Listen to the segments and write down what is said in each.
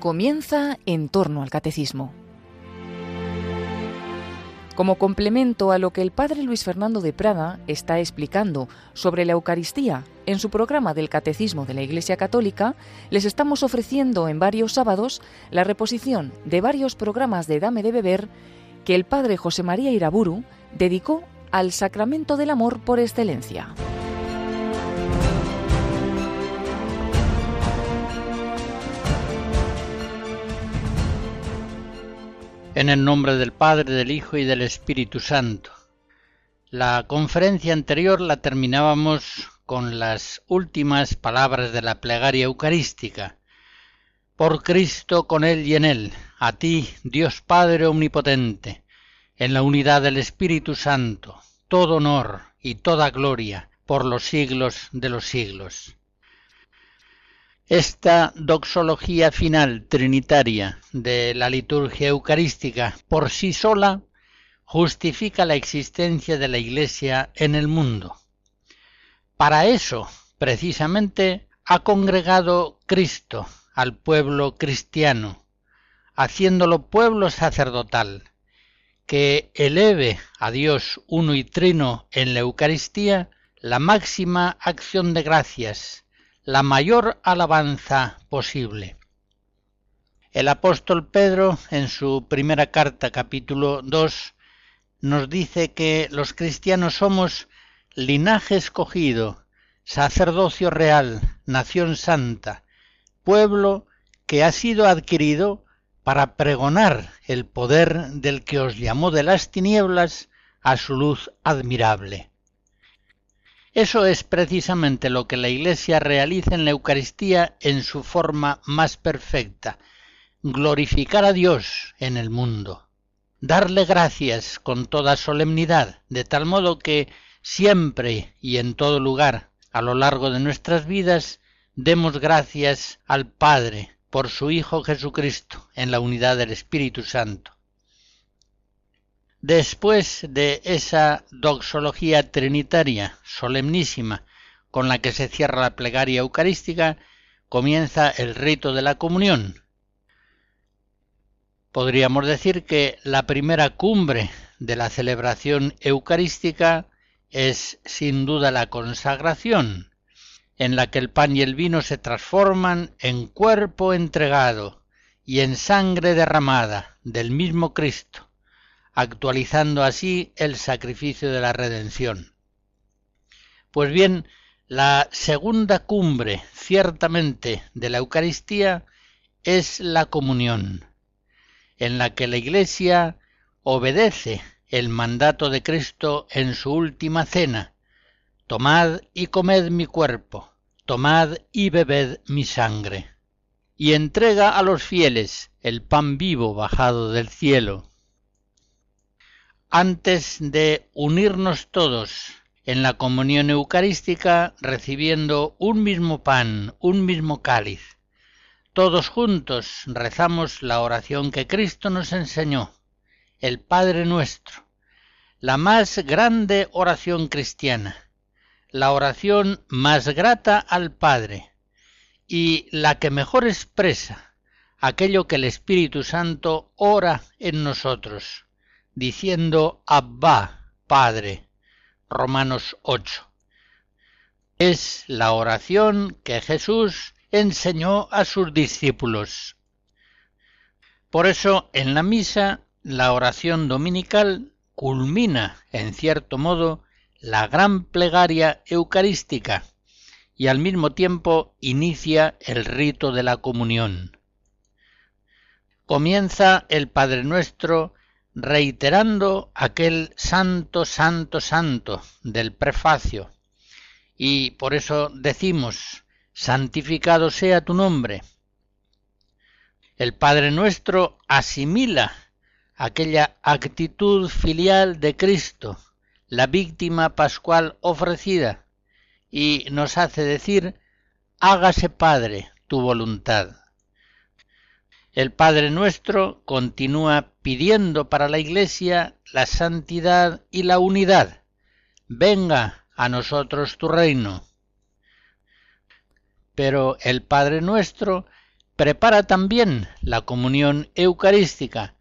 Comienza en torno al catecismo. Como complemento a lo que el padre Luis Fernando de Prada está explicando sobre la Eucaristía en su programa del Catecismo de la Iglesia Católica, les estamos ofreciendo en varios sábados la reposición de varios programas de Dame de Beber que el padre José María Iraburu dedicó al sacramento del amor por excelencia. En el nombre del Padre, del Hijo y del Espíritu Santo. La conferencia anterior la terminábamos con las últimas palabras de la plegaria eucarística. Por Cristo, con Él y en Él, a ti, Dios Padre Omnipotente, en la unidad del Espíritu Santo, todo honor y toda gloria por los siglos de los siglos. Esta doxología final trinitaria de la liturgia eucarística por sí sola justifica la existencia de la Iglesia en el mundo. Para eso, precisamente, ha congregado Cristo al pueblo cristiano, haciéndolo pueblo sacerdotal, que eleve a Dios uno y trino en la Eucaristía la máxima acción de gracias, la mayor alabanza posible. El apóstol Pedro, en su primera carta capítulo 2, nos dice que los cristianos somos linaje escogido, sacerdocio real, nación santa, pueblo que ha sido adquirido para pregonar el poder del que os llamó de las tinieblas a su luz admirable. Eso es precisamente lo que la Iglesia realiza en la Eucaristía en su forma más perfecta, glorificar a Dios en el mundo, darle gracias con toda solemnidad, de tal modo que siempre y en todo lugar, a lo largo de nuestras vidas, demos gracias al Padre por su Hijo Jesucristo en la unidad del Espíritu Santo. Después de esa doxología trinitaria solemnísima con la que se cierra la plegaria eucarística, comienza el rito de la comunión. Podríamos decir que la primera cumbre de la celebración eucarística es sin duda la consagración, en la que el pan y el vino se transforman en cuerpo entregado y en sangre derramada del mismo Cristo actualizando así el sacrificio de la redención. Pues bien, la segunda cumbre, ciertamente, de la Eucaristía es la comunión, en la que la Iglesia obedece el mandato de Cristo en su última cena, Tomad y comed mi cuerpo, tomad y bebed mi sangre, y entrega a los fieles el pan vivo bajado del cielo, antes de unirnos todos en la comunión eucarística recibiendo un mismo pan, un mismo cáliz. Todos juntos rezamos la oración que Cristo nos enseñó, el Padre nuestro, la más grande oración cristiana, la oración más grata al Padre y la que mejor expresa aquello que el Espíritu Santo ora en nosotros diciendo Abba, Padre. Romanos 8. Es la oración que Jesús enseñó a sus discípulos. Por eso en la misa la oración dominical culmina, en cierto modo, la gran plegaria eucarística y al mismo tiempo inicia el rito de la comunión. Comienza el Padre Nuestro reiterando aquel santo, santo, santo del prefacio. Y por eso decimos, santificado sea tu nombre. El Padre nuestro asimila aquella actitud filial de Cristo, la víctima pascual ofrecida, y nos hace decir, hágase Padre tu voluntad. El Padre nuestro continúa pidiendo para la Iglesia la santidad y la unidad. Venga a nosotros tu reino. Pero el Padre nuestro prepara también la comunión eucarística,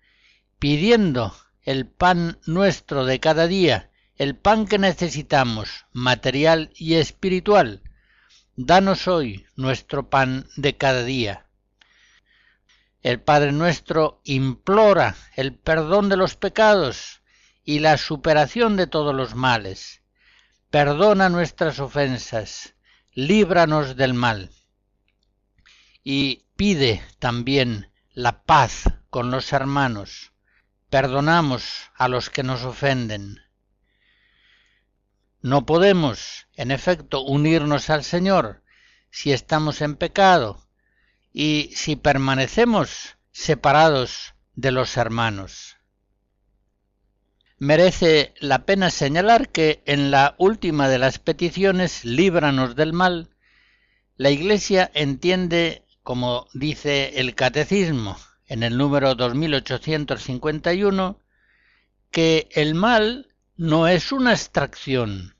pidiendo el pan nuestro de cada día, el pan que necesitamos, material y espiritual. Danos hoy nuestro pan de cada día. El Padre nuestro implora el perdón de los pecados y la superación de todos los males. Perdona nuestras ofensas, líbranos del mal. Y pide también la paz con los hermanos. Perdonamos a los que nos ofenden. No podemos, en efecto, unirnos al Señor si estamos en pecado y si permanecemos separados de los hermanos. Merece la pena señalar que en la última de las peticiones, líbranos del mal, la Iglesia entiende, como dice el Catecismo en el número 2851, que el mal no es una abstracción,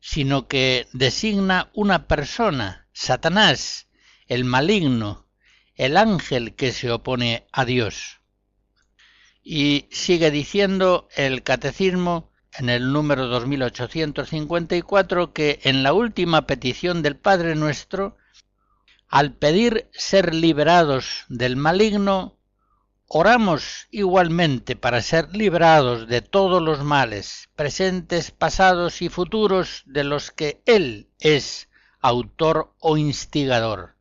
sino que designa una persona, Satanás, el maligno, el ángel que se opone a Dios. Y sigue diciendo el catecismo en el número 2854 que en la última petición del Padre nuestro, al pedir ser liberados del maligno, oramos igualmente para ser librados de todos los males, presentes, pasados y futuros, de los que Él es autor o instigador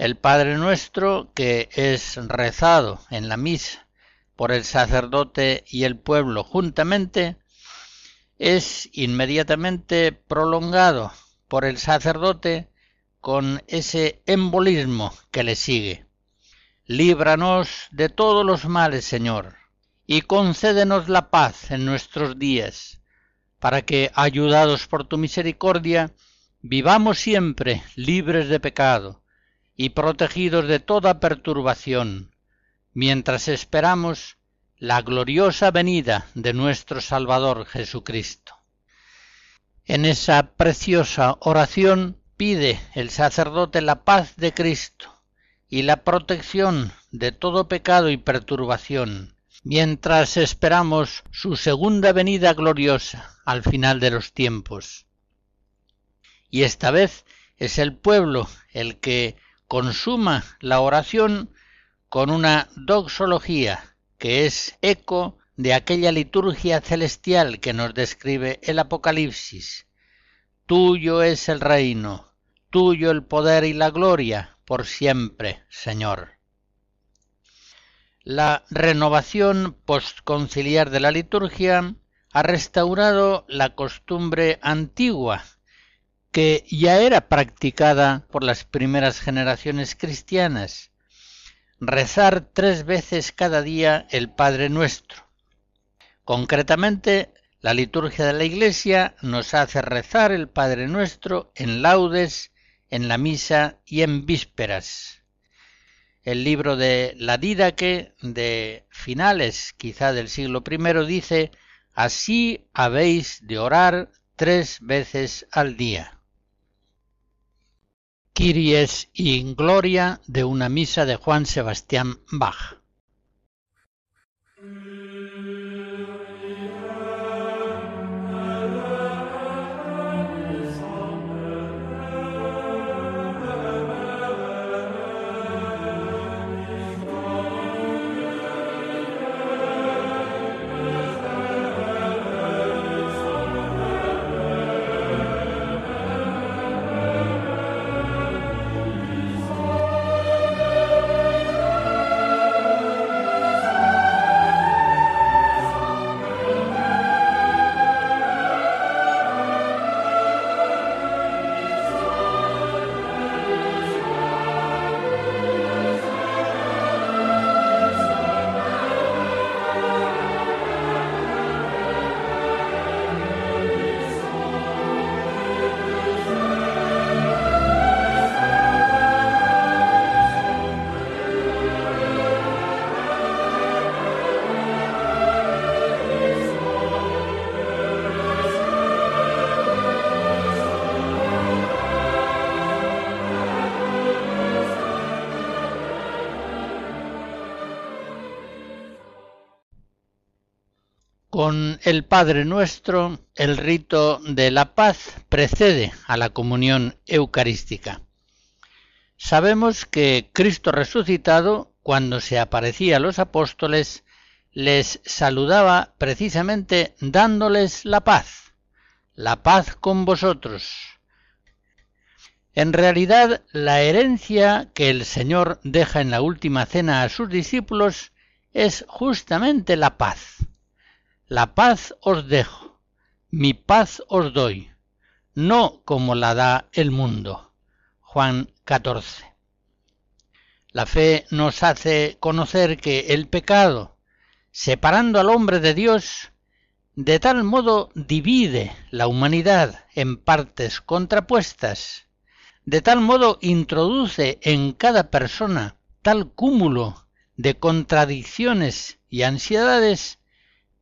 el Padre Nuestro, que es rezado en la misa por el sacerdote y el pueblo juntamente, es inmediatamente prolongado por el sacerdote con ese embolismo que le sigue. Líbranos de todos los males, Señor, y concédenos la paz en nuestros días, para que, ayudados por tu misericordia, vivamos siempre libres de pecado y protegidos de toda perturbación, mientras esperamos la gloriosa venida de nuestro Salvador Jesucristo. En esa preciosa oración pide el sacerdote la paz de Cristo y la protección de todo pecado y perturbación, mientras esperamos su segunda venida gloriosa al final de los tiempos. Y esta vez es el pueblo el que consuma la oración con una doxología que es eco de aquella liturgia celestial que nos describe el Apocalipsis. Tuyo es el reino, tuyo el poder y la gloria por siempre, Señor. La renovación postconciliar de la liturgia ha restaurado la costumbre antigua que ya era practicada por las primeras generaciones cristianas, rezar tres veces cada día el Padre Nuestro. Concretamente, la liturgia de la Iglesia nos hace rezar el Padre Nuestro en laudes, en la misa y en vísperas. El libro de la Didaque de finales quizá del siglo I dice, así habéis de orar tres veces al día. Kyries in Gloria de una misa de Juan Sebastián Bach. Con el Padre Nuestro, el rito de la paz precede a la comunión eucarística. Sabemos que Cristo resucitado, cuando se aparecía a los apóstoles, les saludaba precisamente dándoles la paz, la paz con vosotros. En realidad, la herencia que el Señor deja en la última cena a sus discípulos es justamente la paz la paz os dejo, mi paz os doy, no como la da el mundo. Juan 14. La fe nos hace conocer que el pecado, separando al hombre de Dios, de tal modo divide la humanidad en partes contrapuestas, de tal modo introduce en cada persona tal cúmulo de contradicciones y ansiedades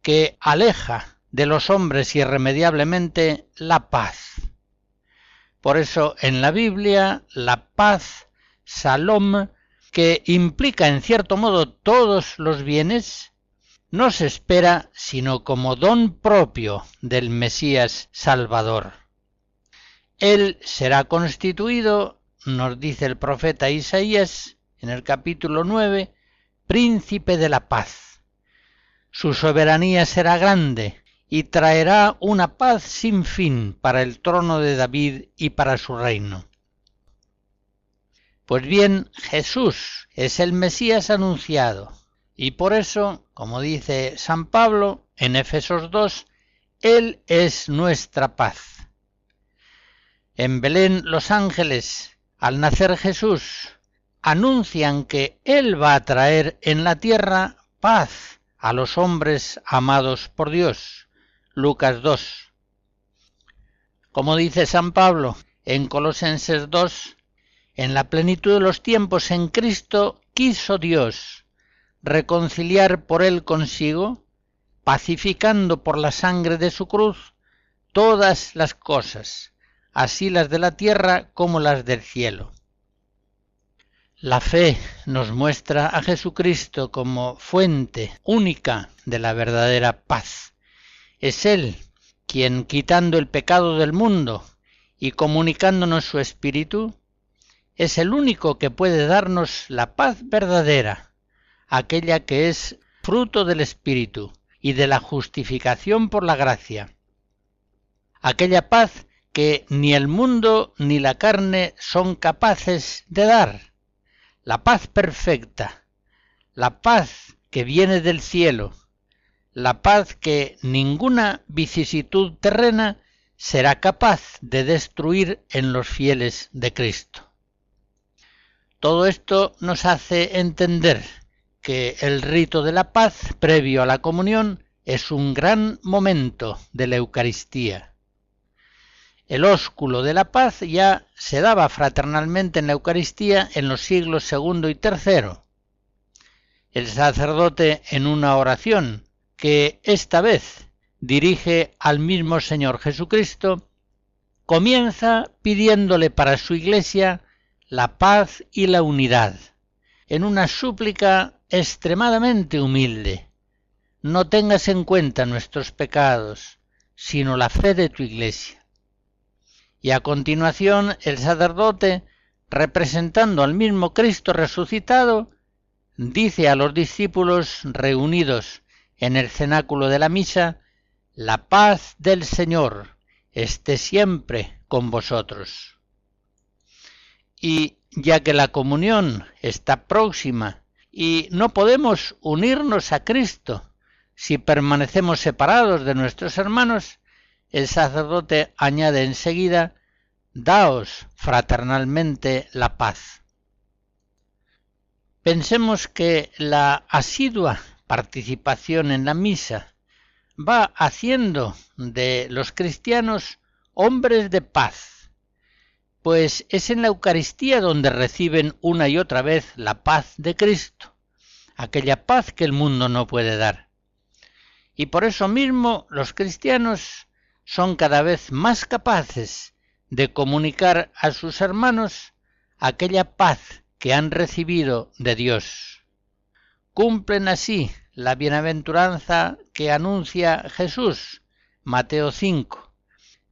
que aleja de los hombres irremediablemente la paz. Por eso en la Biblia la paz, salom, que implica en cierto modo todos los bienes, no se espera sino como don propio del Mesías Salvador. Él será constituido, nos dice el profeta Isaías en el capítulo 9, príncipe de la paz su soberanía será grande y traerá una paz sin fin para el trono de David y para su reino. Pues bien, Jesús es el Mesías anunciado, y por eso, como dice San Pablo en Efesos 2, Él es nuestra paz. En Belén los ángeles, al nacer Jesús, anuncian que Él va a traer en la tierra paz a los hombres amados por Dios. Lucas 2. Como dice San Pablo en Colosenses 2, en la plenitud de los tiempos en Cristo quiso Dios reconciliar por él consigo, pacificando por la sangre de su cruz todas las cosas, así las de la tierra como las del cielo la fe nos muestra a Jesucristo como fuente única de la verdadera paz. Es Él quien, quitando el pecado del mundo y comunicándonos su espíritu, es el único que puede darnos la paz verdadera, aquella que es fruto del espíritu y de la justificación por la gracia. Aquella paz que ni el mundo ni la carne son capaces de dar la paz perfecta, la paz que viene del cielo, la paz que ninguna vicisitud terrena será capaz de destruir en los fieles de Cristo. Todo esto nos hace entender que el rito de la paz previo a la comunión es un gran momento de la Eucaristía el ósculo de la paz ya se daba fraternalmente en la Eucaristía en los siglos segundo y tercero. El sacerdote en una oración que esta vez dirige al mismo Señor Jesucristo, comienza pidiéndole para su iglesia la paz y la unidad, en una súplica extremadamente humilde. No tengas en cuenta nuestros pecados, sino la fe de tu iglesia y a continuación el sacerdote, representando al mismo Cristo resucitado, dice a los discípulos reunidos en el cenáculo de la misa, la paz del Señor esté siempre con vosotros. Y ya que la comunión está próxima y no podemos unirnos a Cristo si permanecemos separados de nuestros hermanos, el sacerdote añade enseguida, Daos fraternalmente la paz. Pensemos que la asidua participación en la misa va haciendo de los cristianos hombres de paz, pues es en la Eucaristía donde reciben una y otra vez la paz de Cristo, aquella paz que el mundo no puede dar. Y por eso mismo los cristianos son cada vez más capaces de comunicar a sus hermanos aquella paz que han recibido de Dios. Cumplen así la bienaventuranza que anuncia Jesús, Mateo 5.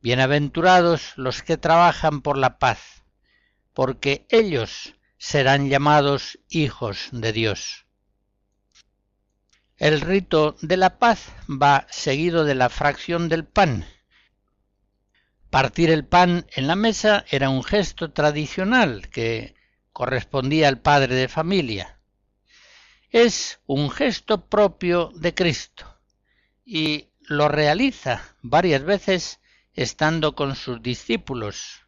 Bienaventurados los que trabajan por la paz, porque ellos serán llamados hijos de Dios. El rito de la paz va seguido de la fracción del pan. Partir el pan en la mesa era un gesto tradicional que correspondía al padre de familia. Es un gesto propio de Cristo y lo realiza varias veces estando con sus discípulos.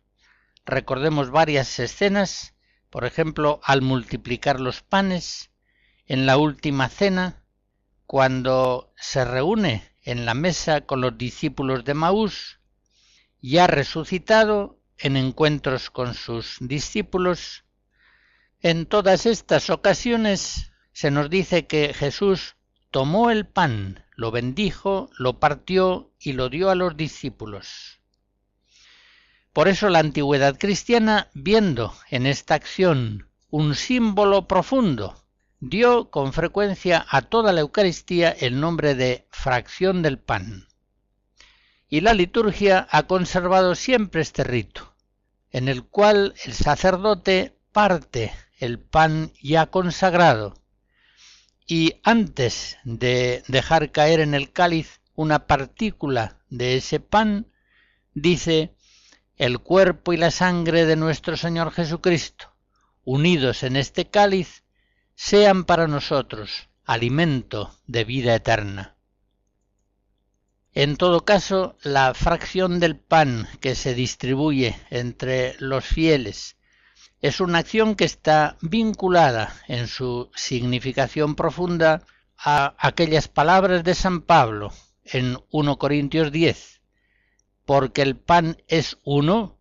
Recordemos varias escenas, por ejemplo, al multiplicar los panes, en la última cena, cuando se reúne en la mesa con los discípulos de Maús, ya resucitado en encuentros con sus discípulos. En todas estas ocasiones se nos dice que Jesús tomó el pan, lo bendijo, lo partió y lo dio a los discípulos. Por eso la antigüedad cristiana, viendo en esta acción un símbolo profundo, dio con frecuencia a toda la Eucaristía el nombre de fracción del pan. Y la liturgia ha conservado siempre este rito, en el cual el sacerdote parte el pan ya consagrado y antes de dejar caer en el cáliz una partícula de ese pan, dice, el cuerpo y la sangre de nuestro Señor Jesucristo, unidos en este cáliz, sean para nosotros alimento de vida eterna. En todo caso, la fracción del pan que se distribuye entre los fieles es una acción que está vinculada en su significación profunda a aquellas palabras de San Pablo en 1 Corintios 10. Porque el pan es uno,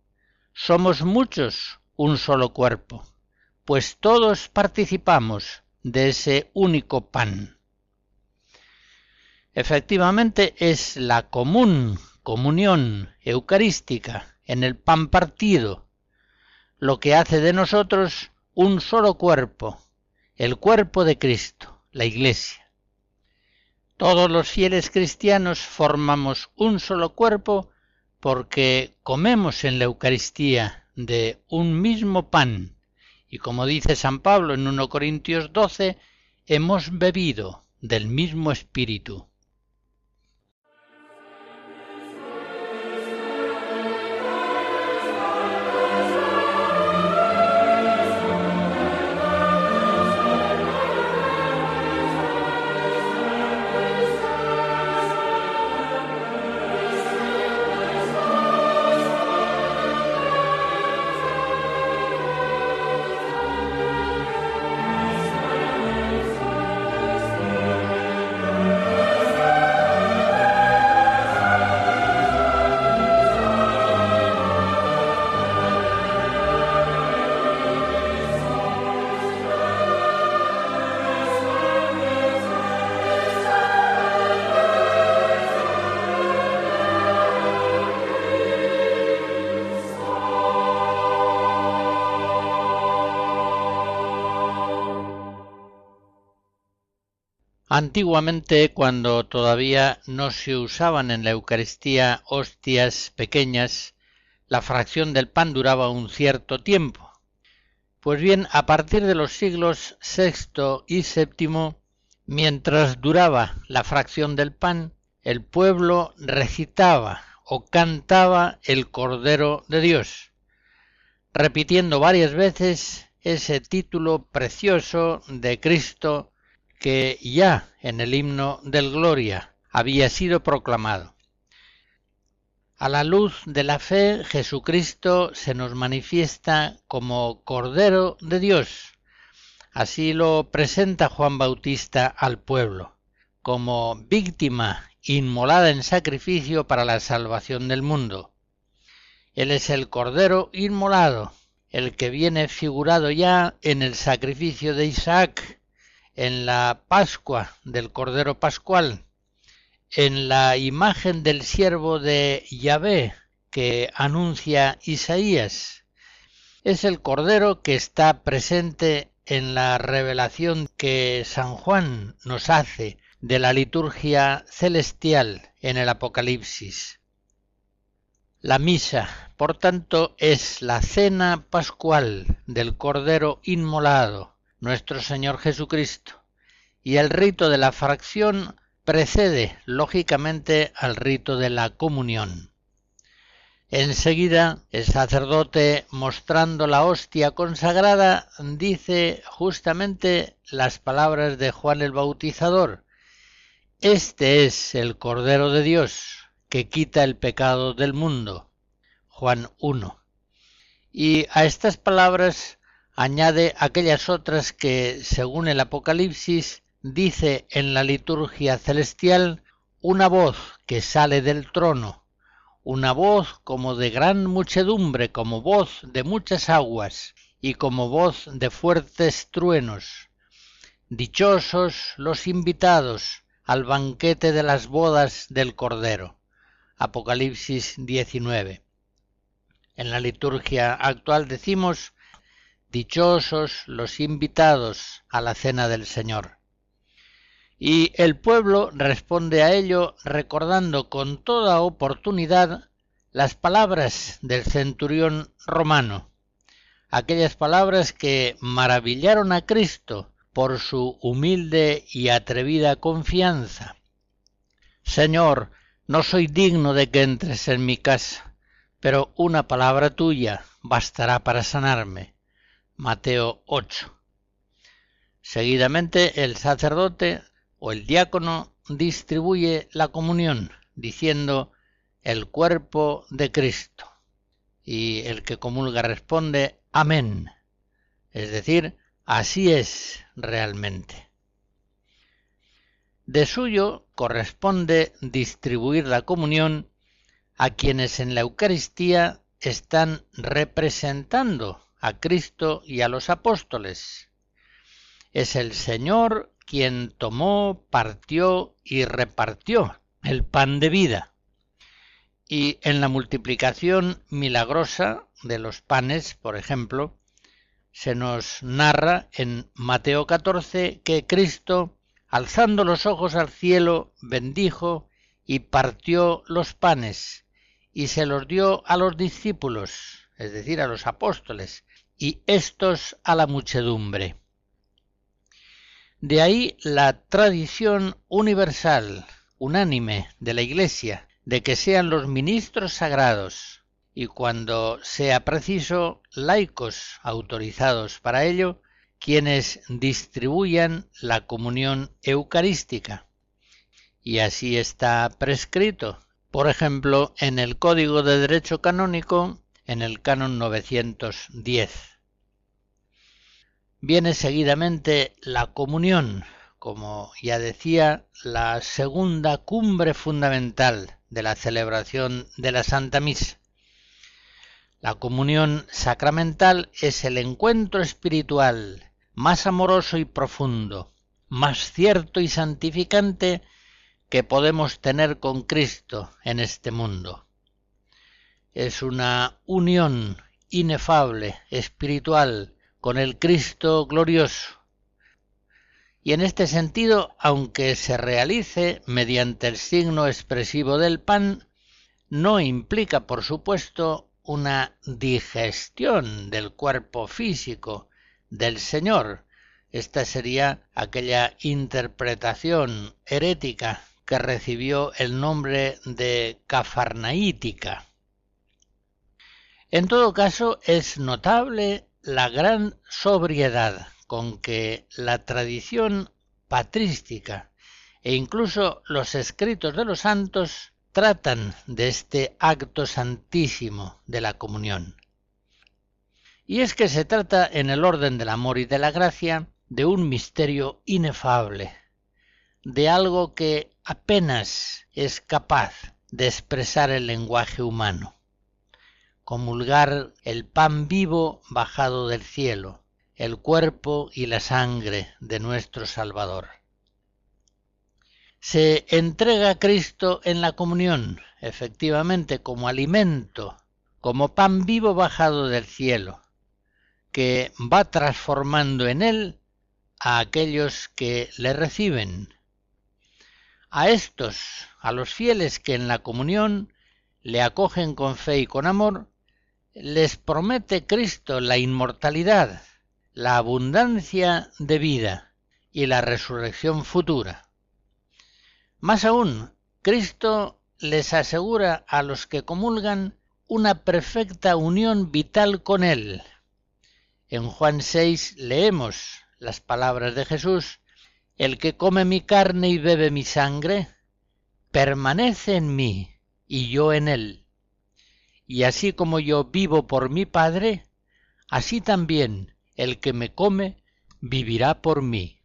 somos muchos un solo cuerpo, pues todos participamos de ese único pan. Efectivamente es la común comunión eucarística en el pan partido lo que hace de nosotros un solo cuerpo, el cuerpo de Cristo, la Iglesia. Todos los fieles cristianos formamos un solo cuerpo porque comemos en la Eucaristía de un mismo pan y como dice San Pablo en 1 Corintios 12, hemos bebido del mismo Espíritu. Antiguamente, cuando todavía no se usaban en la Eucaristía hostias pequeñas, la fracción del pan duraba un cierto tiempo. Pues bien, a partir de los siglos VI y VII, mientras duraba la fracción del pan, el pueblo recitaba o cantaba el Cordero de Dios, repitiendo varias veces ese título precioso de Cristo que ya en el himno del Gloria había sido proclamado. A la luz de la fe, Jesucristo se nos manifiesta como Cordero de Dios. Así lo presenta Juan Bautista al pueblo, como víctima inmolada en sacrificio para la salvación del mundo. Él es el Cordero inmolado, el que viene figurado ya en el sacrificio de Isaac en la Pascua del Cordero Pascual, en la imagen del siervo de Yahvé que anuncia Isaías. Es el Cordero que está presente en la revelación que San Juan nos hace de la liturgia celestial en el Apocalipsis. La misa, por tanto, es la cena pascual del Cordero Inmolado, nuestro Señor Jesucristo, y el rito de la fracción precede, lógicamente, al rito de la comunión. Enseguida, el sacerdote, mostrando la hostia consagrada, dice justamente las palabras de Juan el Bautizador. Este es el Cordero de Dios, que quita el pecado del mundo. Juan 1. Y a estas palabras añade aquellas otras que, según el Apocalipsis, dice en la liturgia celestial una voz que sale del trono una voz como de gran muchedumbre, como voz de muchas aguas y como voz de fuertes truenos. Dichosos los invitados al banquete de las bodas del Cordero. Apocalipsis 19. En la liturgia actual decimos, Dichosos los invitados a la cena del Señor. Y el pueblo responde a ello recordando con toda oportunidad las palabras del centurión romano, aquellas palabras que maravillaron a Cristo por su humilde y atrevida confianza. Señor, no soy digno de que entres en mi casa, pero una palabra tuya bastará para sanarme. Mateo 8. Seguidamente el sacerdote o el diácono distribuye la comunión diciendo el cuerpo de Cristo y el que comulga responde amén, es decir, así es realmente. De suyo corresponde distribuir la comunión a quienes en la Eucaristía están representando a Cristo y a los apóstoles. Es el Señor quien tomó, partió y repartió el pan de vida. Y en la multiplicación milagrosa de los panes, por ejemplo, se nos narra en Mateo 14 que Cristo, alzando los ojos al cielo, bendijo y partió los panes y se los dio a los discípulos, es decir, a los apóstoles, y éstos a la muchedumbre. De ahí la tradición universal, unánime de la Iglesia, de que sean los ministros sagrados y cuando sea preciso laicos autorizados para ello, quienes distribuyan la comunión eucarística. Y así está prescrito, por ejemplo, en el Código de Derecho Canónico, en el canon 910. Viene seguidamente la comunión, como ya decía, la segunda cumbre fundamental de la celebración de la Santa Misa. La comunión sacramental es el encuentro espiritual más amoroso y profundo, más cierto y santificante que podemos tener con Cristo en este mundo. Es una unión inefable, espiritual, con el Cristo glorioso. Y en este sentido, aunque se realice mediante el signo expresivo del pan, no implica, por supuesto, una digestión del cuerpo físico del Señor. Esta sería aquella interpretación herética que recibió el nombre de cafarnaítica. En todo caso, es notable la gran sobriedad con que la tradición patrística e incluso los escritos de los santos tratan de este acto santísimo de la comunión. Y es que se trata en el orden del amor y de la gracia de un misterio inefable, de algo que apenas es capaz de expresar el lenguaje humano comulgar el pan vivo bajado del cielo, el cuerpo y la sangre de nuestro Salvador. Se entrega a Cristo en la comunión, efectivamente, como alimento, como pan vivo bajado del cielo, que va transformando en él a aquellos que le reciben. A estos, a los fieles que en la comunión le acogen con fe y con amor, les promete Cristo la inmortalidad, la abundancia de vida y la resurrección futura. Más aún, Cristo les asegura a los que comulgan una perfecta unión vital con Él. En Juan 6 leemos las palabras de Jesús, El que come mi carne y bebe mi sangre, permanece en mí y yo en él. Y así como yo vivo por mi Padre, así también el que me come vivirá por mí.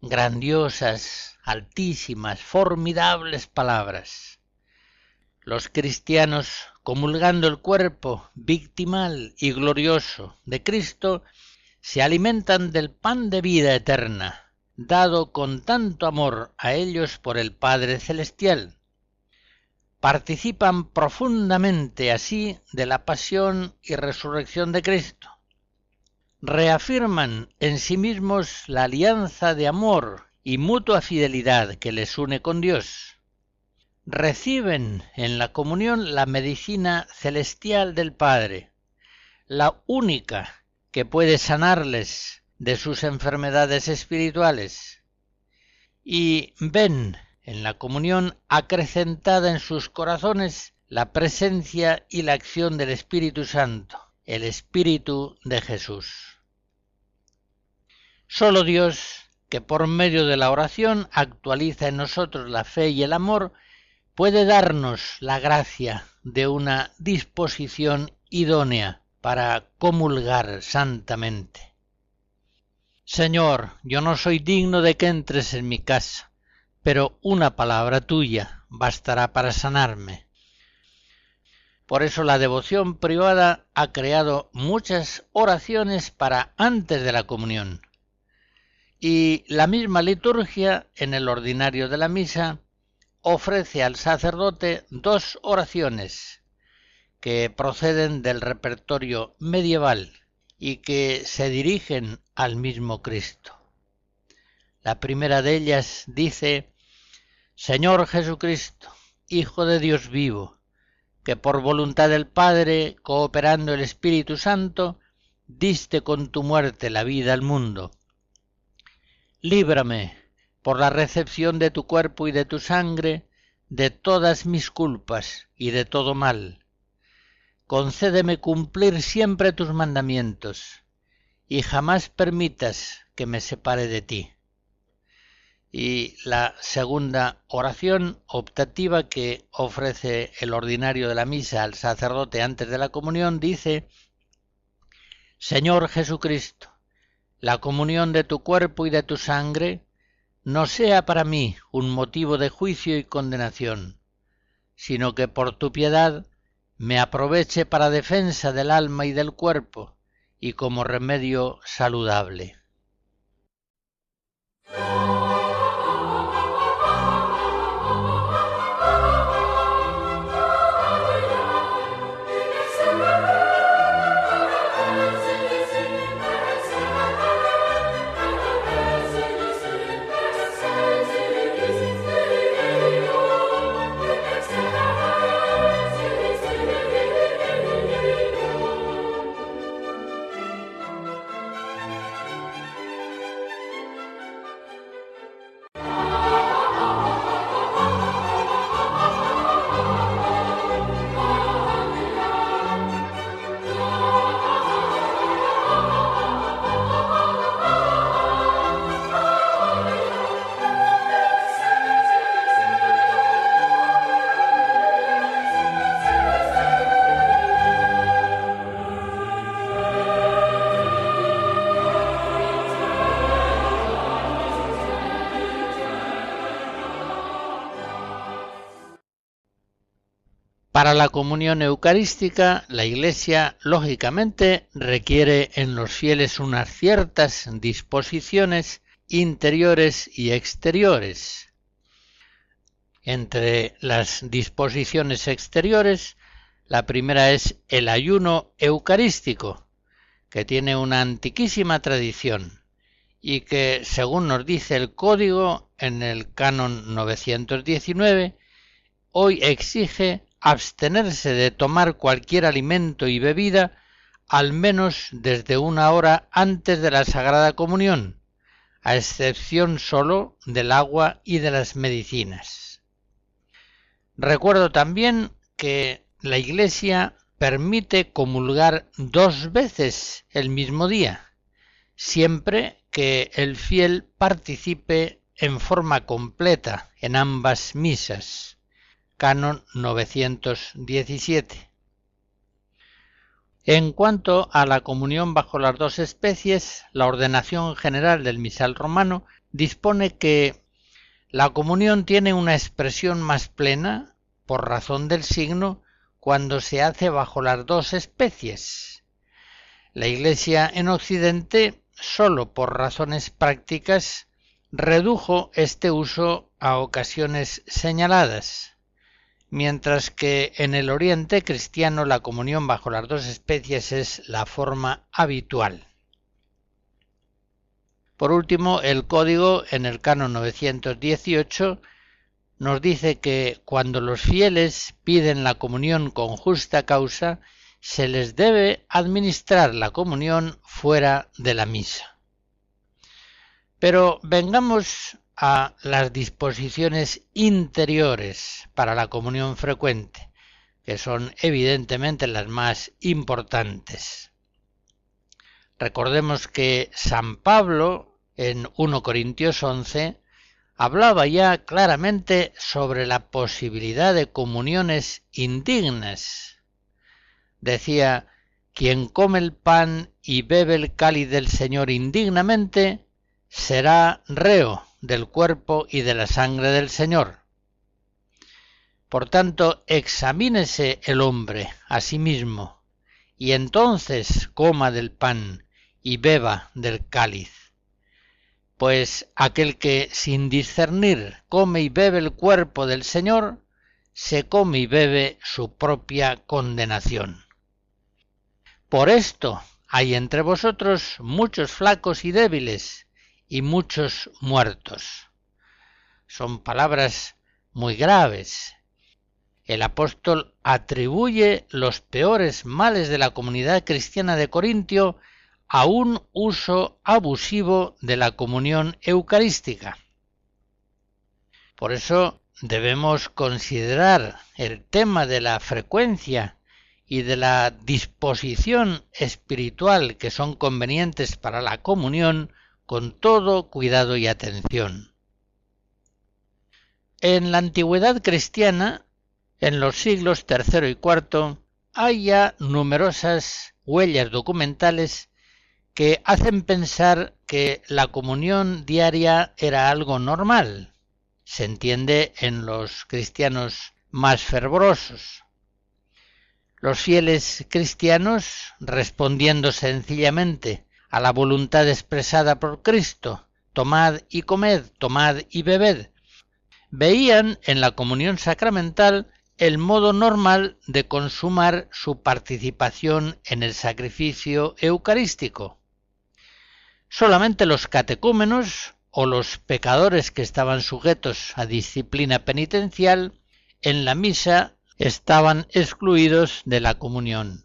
Grandiosas, altísimas, formidables palabras. Los cristianos, comulgando el cuerpo victimal y glorioso de Cristo, se alimentan del pan de vida eterna, dado con tanto amor a ellos por el Padre Celestial participan profundamente así de la pasión y resurrección de Cristo. Reafirman en sí mismos la alianza de amor y mutua fidelidad que les une con Dios. Reciben en la comunión la medicina celestial del Padre, la única que puede sanarles de sus enfermedades espirituales, y ven en la comunión acrecentada en sus corazones la presencia y la acción del Espíritu Santo, el Espíritu de Jesús. Solo Dios, que por medio de la oración actualiza en nosotros la fe y el amor, puede darnos la gracia de una disposición idónea para comulgar santamente. Señor, yo no soy digno de que entres en mi casa pero una palabra tuya bastará para sanarme. Por eso la devoción privada ha creado muchas oraciones para antes de la comunión. Y la misma liturgia, en el ordinario de la misa, ofrece al sacerdote dos oraciones que proceden del repertorio medieval y que se dirigen al mismo Cristo. La primera de ellas dice Señor Jesucristo, Hijo de Dios vivo, que por voluntad del Padre, cooperando el Espíritu Santo, diste con tu muerte la vida al mundo. Líbrame, por la recepción de tu cuerpo y de tu sangre, de todas mis culpas y de todo mal. Concédeme cumplir siempre tus mandamientos, y jamás permitas que me separe de ti y la segunda oración optativa que ofrece el ordinario de la misa al sacerdote antes de la comunión dice Señor Jesucristo, la comunión de tu cuerpo y de tu sangre no sea para mí un motivo de juicio y condenación, sino que por tu piedad me aproveche para defensa del alma y del cuerpo y como remedio saludable. Para la comunión eucarística, la Iglesia, lógicamente, requiere en los fieles unas ciertas disposiciones interiores y exteriores. Entre las disposiciones exteriores, la primera es el ayuno eucarístico, que tiene una antiquísima tradición y que, según nos dice el código en el canon 919, hoy exige abstenerse de tomar cualquier alimento y bebida al menos desde una hora antes de la Sagrada Comunión, a excepción sólo del agua y de las medicinas. Recuerdo también que la Iglesia permite comulgar dos veces el mismo día, siempre que el fiel participe en forma completa en ambas misas. Canon 917. En cuanto a la comunión bajo las dos especies, la ordenación general del misal romano dispone que la comunión tiene una expresión más plena, por razón del signo, cuando se hace bajo las dos especies. La Iglesia en Occidente, sólo por razones prácticas, redujo este uso a ocasiones señaladas, mientras que en el Oriente cristiano la comunión bajo las dos especies es la forma habitual. Por último, el código en el canon 918 nos dice que cuando los fieles piden la comunión con justa causa, se les debe administrar la comunión fuera de la misa. Pero vengamos a las disposiciones interiores para la comunión frecuente, que son evidentemente las más importantes. Recordemos que San Pablo en 1 Corintios 11 hablaba ya claramente sobre la posibilidad de comuniones indignas. Decía, quien come el pan y bebe el cáliz del Señor indignamente, será reo del cuerpo y de la sangre del Señor. Por tanto, examínese el hombre a sí mismo, y entonces coma del pan y beba del cáliz pues aquel que sin discernir come y bebe el cuerpo del Señor, se come y bebe su propia condenación. Por esto hay entre vosotros muchos flacos y débiles, y muchos muertos. Son palabras muy graves. El apóstol atribuye los peores males de la comunidad cristiana de Corintio a un uso abusivo de la comunión eucarística. Por eso debemos considerar el tema de la frecuencia y de la disposición espiritual que son convenientes para la comunión con todo cuidado y atención. En la antigüedad cristiana, en los siglos III y IV, hay ya numerosas huellas documentales que hacen pensar que la comunión diaria era algo normal. Se entiende en los cristianos más fervorosos. Los fieles cristianos, respondiendo sencillamente a la voluntad expresada por Cristo, tomad y comed, tomad y bebed, veían en la comunión sacramental el modo normal de consumar su participación en el sacrificio eucarístico. Solamente los catecúmenos o los pecadores que estaban sujetos a disciplina penitencial en la misa estaban excluidos de la comunión.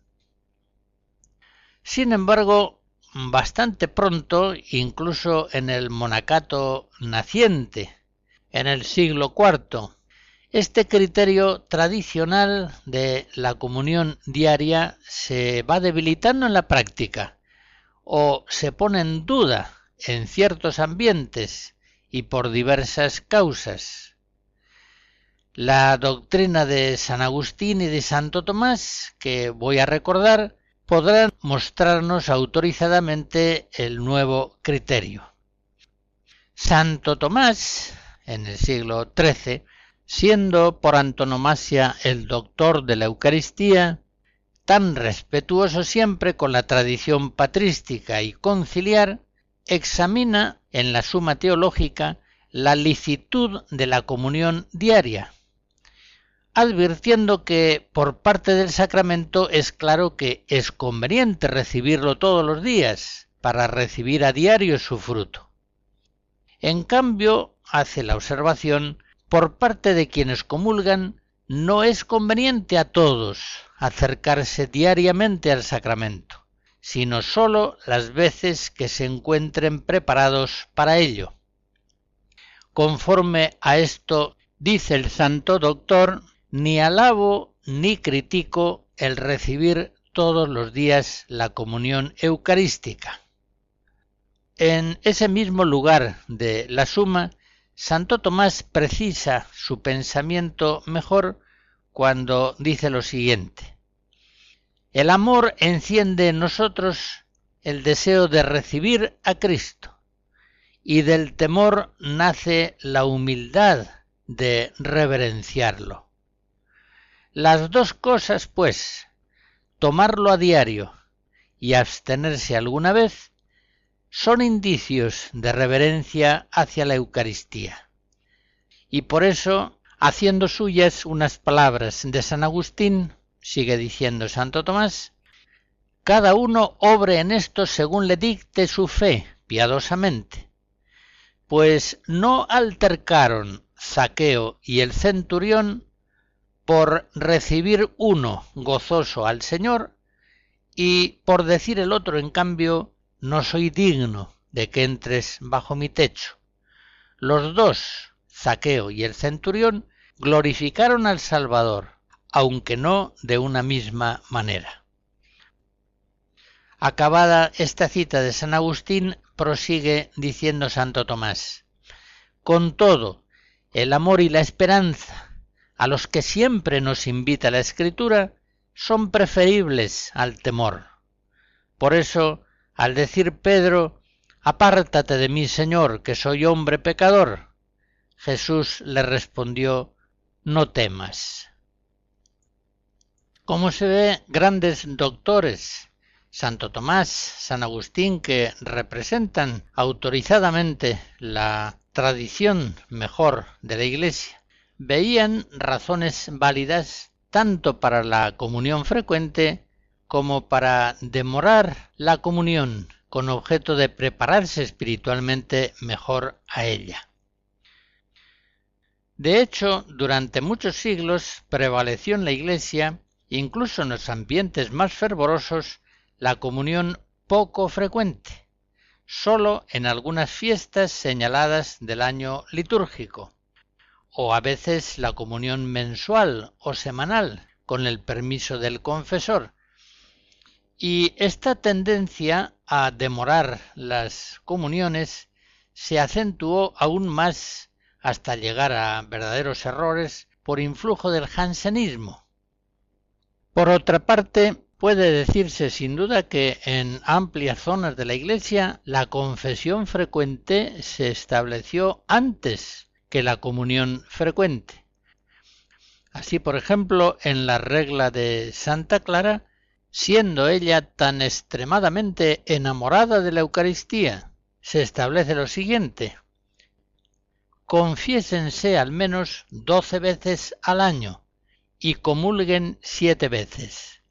Sin embargo, bastante pronto, incluso en el monacato naciente, en el siglo IV, este criterio tradicional de la comunión diaria se va debilitando en la práctica o se pone en duda en ciertos ambientes y por diversas causas. La doctrina de San Agustín y de Santo Tomás, que voy a recordar, podrán mostrarnos autorizadamente el nuevo criterio. Santo Tomás, en el siglo XIII, siendo por antonomasia el doctor de la Eucaristía, tan respetuoso siempre con la tradición patrística y conciliar, examina en la Suma Teológica la licitud de la comunión diaria, advirtiendo que por parte del sacramento es claro que es conveniente recibirlo todos los días para recibir a diario su fruto. En cambio, hace la observación, por parte de quienes comulgan, no es conveniente a todos acercarse diariamente al sacramento, sino sólo las veces que se encuentren preparados para ello. Conforme a esto, dice el santo doctor, ni alabo ni critico el recibir todos los días la comunión eucarística. En ese mismo lugar de la suma, Santo Tomás precisa su pensamiento mejor cuando dice lo siguiente. El amor enciende en nosotros el deseo de recibir a Cristo y del temor nace la humildad de reverenciarlo. Las dos cosas, pues, tomarlo a diario y abstenerse alguna vez, son indicios de reverencia hacia la Eucaristía. Y por eso, haciendo suyas unas palabras de San Agustín, sigue diciendo Santo Tomás, cada uno obre en esto según le dicte su fe piadosamente, pues no altercaron Zaqueo y el centurión por recibir uno gozoso al Señor y por decir el otro, en cambio, no soy digno de que entres bajo mi techo. Los dos, Zaqueo y el centurión, glorificaron al Salvador, aunque no de una misma manera. Acabada esta cita de San Agustín, prosigue diciendo Santo Tomás, Con todo, el amor y la esperanza, a los que siempre nos invita la Escritura, son preferibles al temor. Por eso, al decir Pedro, Apártate de mí, Señor, que soy hombre pecador, Jesús le respondió, No temas. Como se ve, grandes doctores Santo Tomás, San Agustín, que representan autorizadamente la tradición mejor de la Iglesia, veían razones válidas tanto para la comunión frecuente como para demorar la comunión con objeto de prepararse espiritualmente mejor a ella. De hecho, durante muchos siglos prevaleció en la Iglesia, incluso en los ambientes más fervorosos, la comunión poco frecuente, sólo en algunas fiestas señaladas del año litúrgico, o a veces la comunión mensual o semanal, con el permiso del confesor. Y esta tendencia a demorar las comuniones se acentuó aún más hasta llegar a verdaderos errores por influjo del jansenismo. Por otra parte, Puede decirse sin duda que en amplias zonas de la Iglesia la confesión frecuente se estableció antes que la comunión frecuente. Así, por ejemplo, en la regla de Santa Clara, siendo ella tan extremadamente enamorada de la Eucaristía, se establece lo siguiente. Confiésense al menos doce veces al año y comulguen siete veces.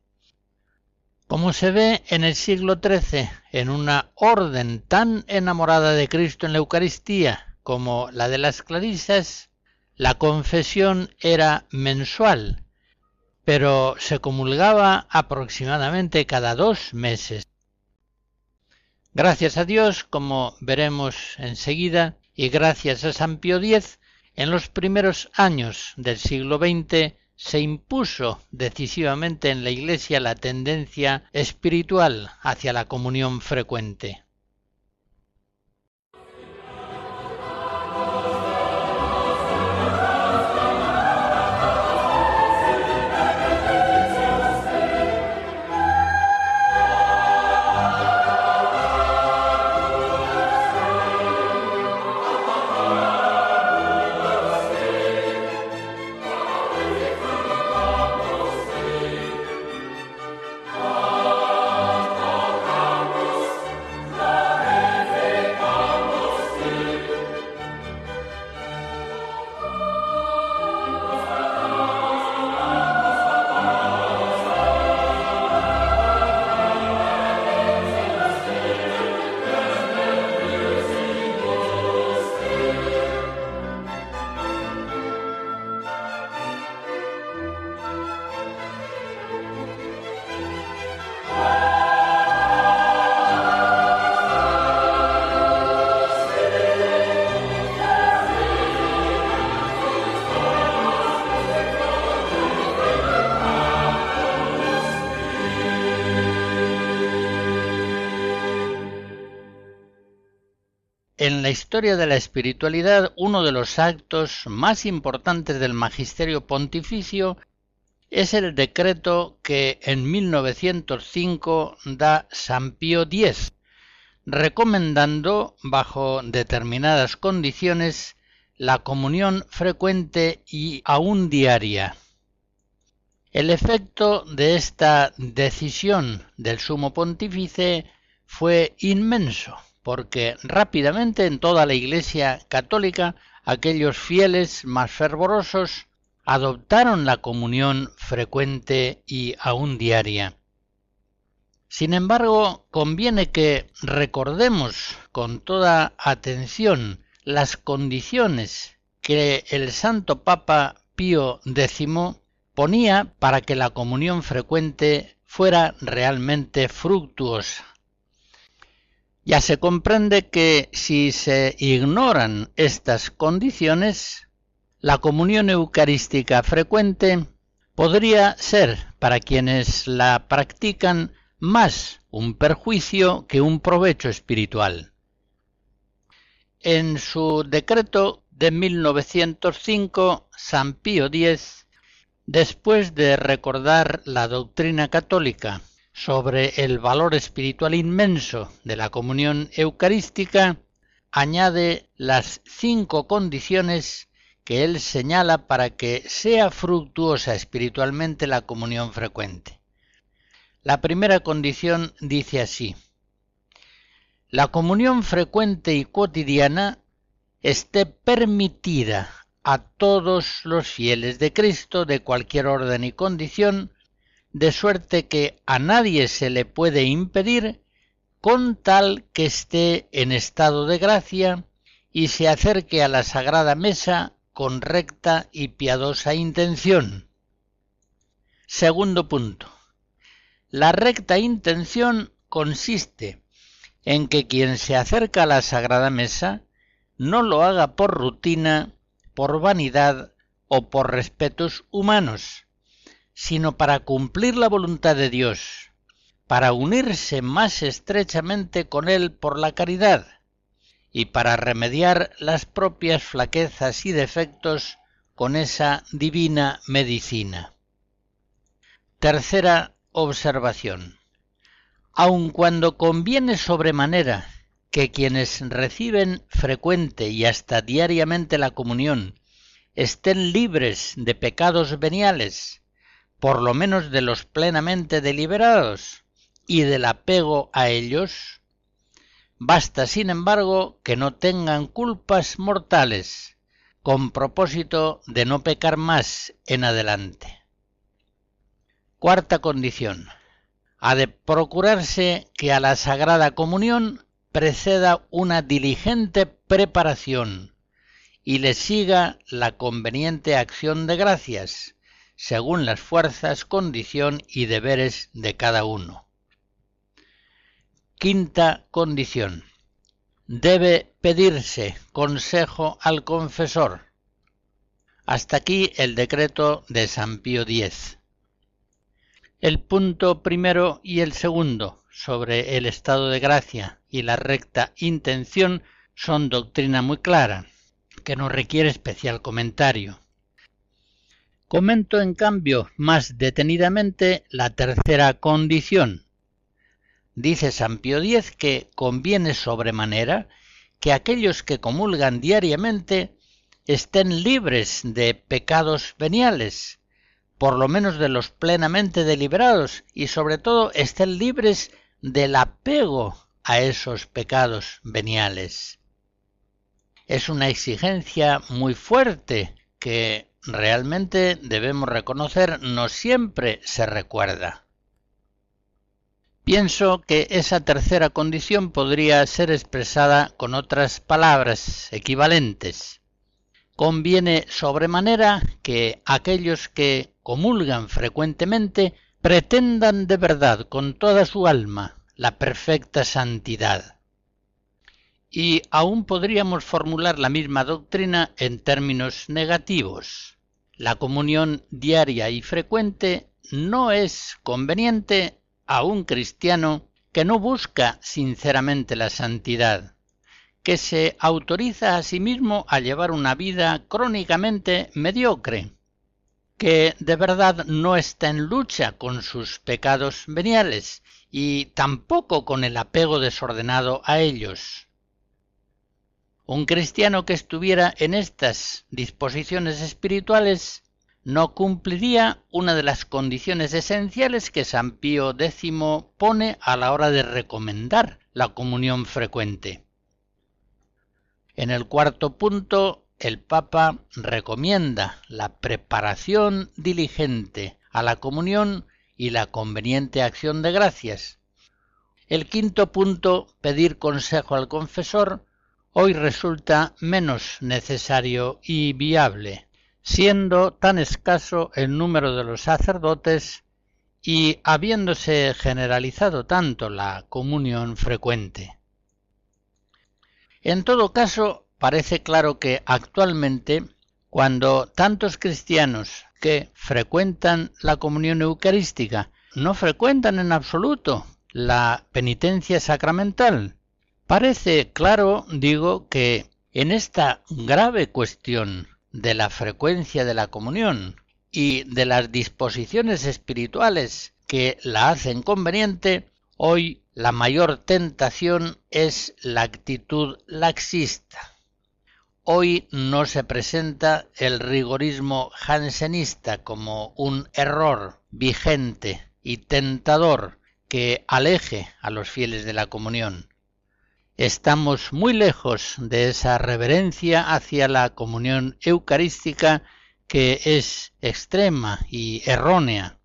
Como se ve en el siglo XIII, en una orden tan enamorada de Cristo en la Eucaristía como la de las clarisas, la confesión era mensual, pero se comulgaba aproximadamente cada dos meses. Gracias a Dios, como veremos enseguida, y gracias a San Pío X, en los primeros años del siglo XX se impuso decisivamente en la Iglesia la tendencia espiritual hacia la comunión frecuente. En la historia de la espiritualidad uno de los actos más importantes del magisterio pontificio es el decreto que en 1905 da San Pío X, recomendando, bajo determinadas condiciones, la comunión frecuente y aún diaria. El efecto de esta decisión del sumo pontífice fue inmenso, porque rápidamente en toda la Iglesia católica aquellos fieles más fervorosos adoptaron la comunión frecuente y aún diaria. Sin embargo, conviene que recordemos con toda atención las condiciones que el Santo Papa Pío X ponía para que la comunión frecuente fuera realmente fructuosa. Ya se comprende que si se ignoran estas condiciones, la comunión eucarística frecuente podría ser, para quienes la practican, más un perjuicio que un provecho espiritual. En su decreto de 1905, San Pío X, después de recordar la doctrina católica sobre el valor espiritual inmenso de la comunión eucarística, añade las cinco condiciones que él señala para que sea fructuosa espiritualmente la comunión frecuente. La primera condición dice así, la comunión frecuente y cotidiana esté permitida a todos los fieles de Cristo de cualquier orden y condición, de suerte que a nadie se le puede impedir con tal que esté en estado de gracia y se acerque a la sagrada mesa con recta y piadosa intención. Segundo punto. La recta intención consiste en que quien se acerca a la Sagrada Mesa no lo haga por rutina, por vanidad o por respetos humanos, sino para cumplir la voluntad de Dios, para unirse más estrechamente con Él por la caridad, y para remediar las propias flaquezas y defectos con esa divina medicina. Tercera observación. Aun cuando conviene sobremanera que quienes reciben frecuente y hasta diariamente la comunión estén libres de pecados veniales, por lo menos de los plenamente deliberados, y del apego a ellos, Basta, sin embargo, que no tengan culpas mortales, con propósito de no pecar más en adelante. Cuarta condición. Ha de procurarse que a la Sagrada Comunión preceda una diligente preparación y le siga la conveniente acción de gracias, según las fuerzas, condición y deberes de cada uno. Quinta condición. Debe pedirse consejo al confesor. Hasta aquí el decreto de San Pío X. El punto primero y el segundo sobre el estado de gracia y la recta intención son doctrina muy clara, que no requiere especial comentario. Comento en cambio más detenidamente la tercera condición, Dice San Pío X que conviene sobremanera que aquellos que comulgan diariamente estén libres de pecados veniales, por lo menos de los plenamente deliberados, y sobre todo estén libres del apego a esos pecados veniales. Es una exigencia muy fuerte que realmente debemos reconocer no siempre se recuerda. Pienso que esa tercera condición podría ser expresada con otras palabras equivalentes. Conviene sobremanera que aquellos que comulgan frecuentemente pretendan de verdad con toda su alma la perfecta santidad. Y aún podríamos formular la misma doctrina en términos negativos. La comunión diaria y frecuente no es conveniente a un cristiano que no busca sinceramente la santidad, que se autoriza a sí mismo a llevar una vida crónicamente mediocre, que de verdad no está en lucha con sus pecados veniales y tampoco con el apego desordenado a ellos. Un cristiano que estuviera en estas disposiciones espirituales no cumpliría una de las condiciones esenciales que San Pío X pone a la hora de recomendar la comunión frecuente. En el cuarto punto, el Papa recomienda la preparación diligente a la comunión y la conveniente acción de gracias. El quinto punto, pedir consejo al confesor, hoy resulta menos necesario y viable, siendo tan escaso el número de los sacerdotes y habiéndose generalizado tanto la comunión frecuente. En todo caso, parece claro que actualmente, cuando tantos cristianos que frecuentan la comunión eucarística no frecuentan en absoluto la penitencia sacramental, Parece claro, digo, que en esta grave cuestión de la frecuencia de la comunión y de las disposiciones espirituales que la hacen conveniente, hoy la mayor tentación es la actitud laxista. Hoy no se presenta el rigorismo jansenista como un error vigente y tentador que aleje a los fieles de la comunión. Estamos muy lejos de esa reverencia hacia la comunión eucarística que es extrema y errónea.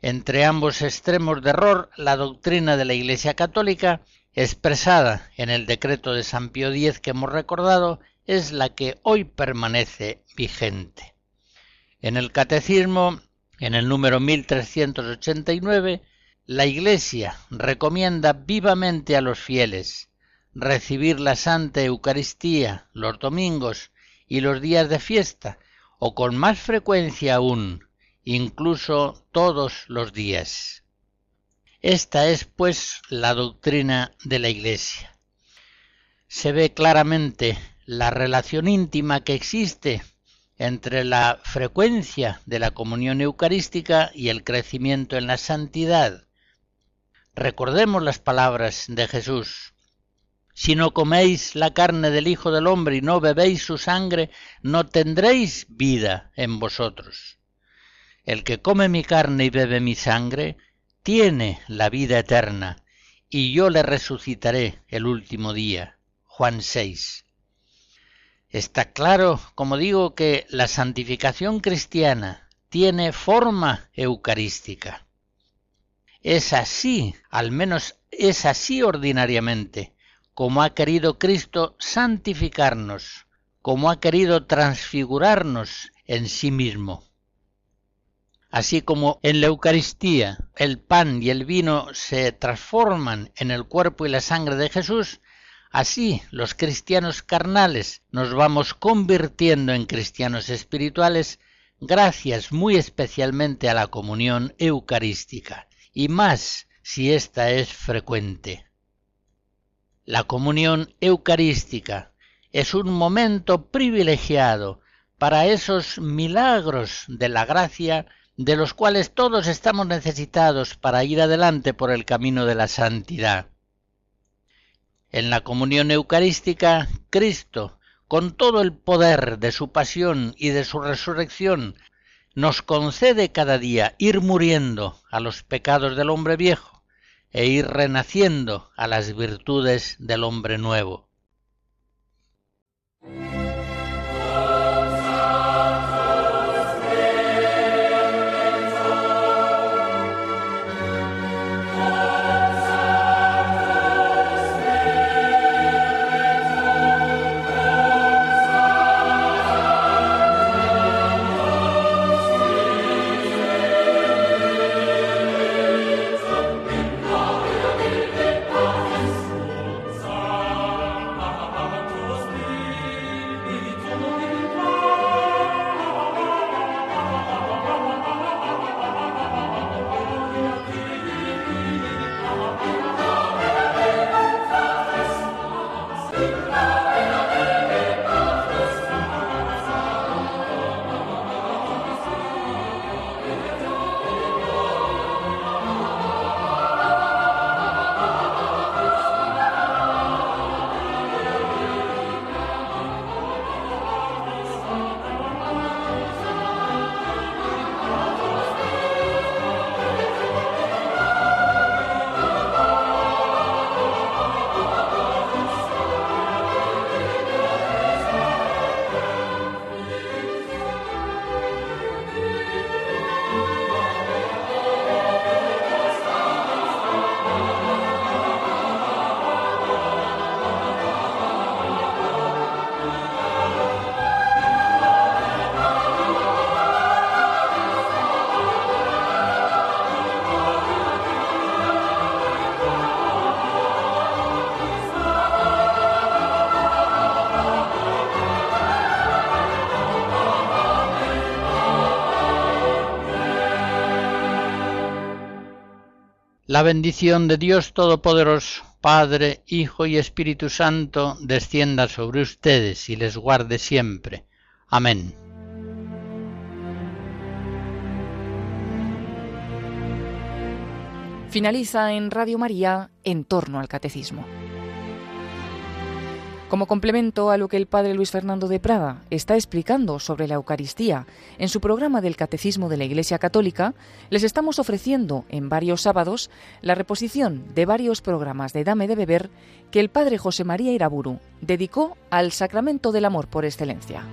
Entre ambos extremos de error, la doctrina de la Iglesia Católica, expresada en el decreto de San Pío X que hemos recordado, es la que hoy permanece vigente. En el Catecismo, en el número 1389, la Iglesia recomienda vivamente a los fieles recibir la Santa Eucaristía los domingos y los días de fiesta, o con más frecuencia aún, incluso todos los días. Esta es, pues, la doctrina de la Iglesia. Se ve claramente la relación íntima que existe entre la frecuencia de la comunión eucarística y el crecimiento en la santidad, Recordemos las palabras de Jesús. Si no coméis la carne del Hijo del Hombre y no bebéis su sangre, no tendréis vida en vosotros. El que come mi carne y bebe mi sangre, tiene la vida eterna, y yo le resucitaré el último día. Juan 6. Está claro, como digo, que la santificación cristiana tiene forma eucarística. Es así, al menos es así ordinariamente, como ha querido Cristo santificarnos, como ha querido transfigurarnos en sí mismo. Así como en la Eucaristía el pan y el vino se transforman en el cuerpo y la sangre de Jesús, así los cristianos carnales nos vamos convirtiendo en cristianos espirituales gracias muy especialmente a la comunión eucarística y más si ésta es frecuente. La comunión eucarística es un momento privilegiado para esos milagros de la gracia de los cuales todos estamos necesitados para ir adelante por el camino de la santidad. En la comunión eucarística, Cristo, con todo el poder de su pasión y de su resurrección, nos concede cada día ir muriendo a los pecados del hombre viejo e ir renaciendo a las virtudes del hombre nuevo. La bendición de Dios Todopoderoso, Padre, Hijo y Espíritu Santo, descienda sobre ustedes y les guarde siempre. Amén. Finaliza en Radio María en torno al catecismo. Como complemento a lo que el padre Luis Fernando de Prada está explicando sobre la Eucaristía en su programa del Catecismo de la Iglesia Católica, les estamos ofreciendo en varios sábados la reposición de varios programas de Dame de Beber que el padre José María Iraburu dedicó al sacramento del amor por excelencia.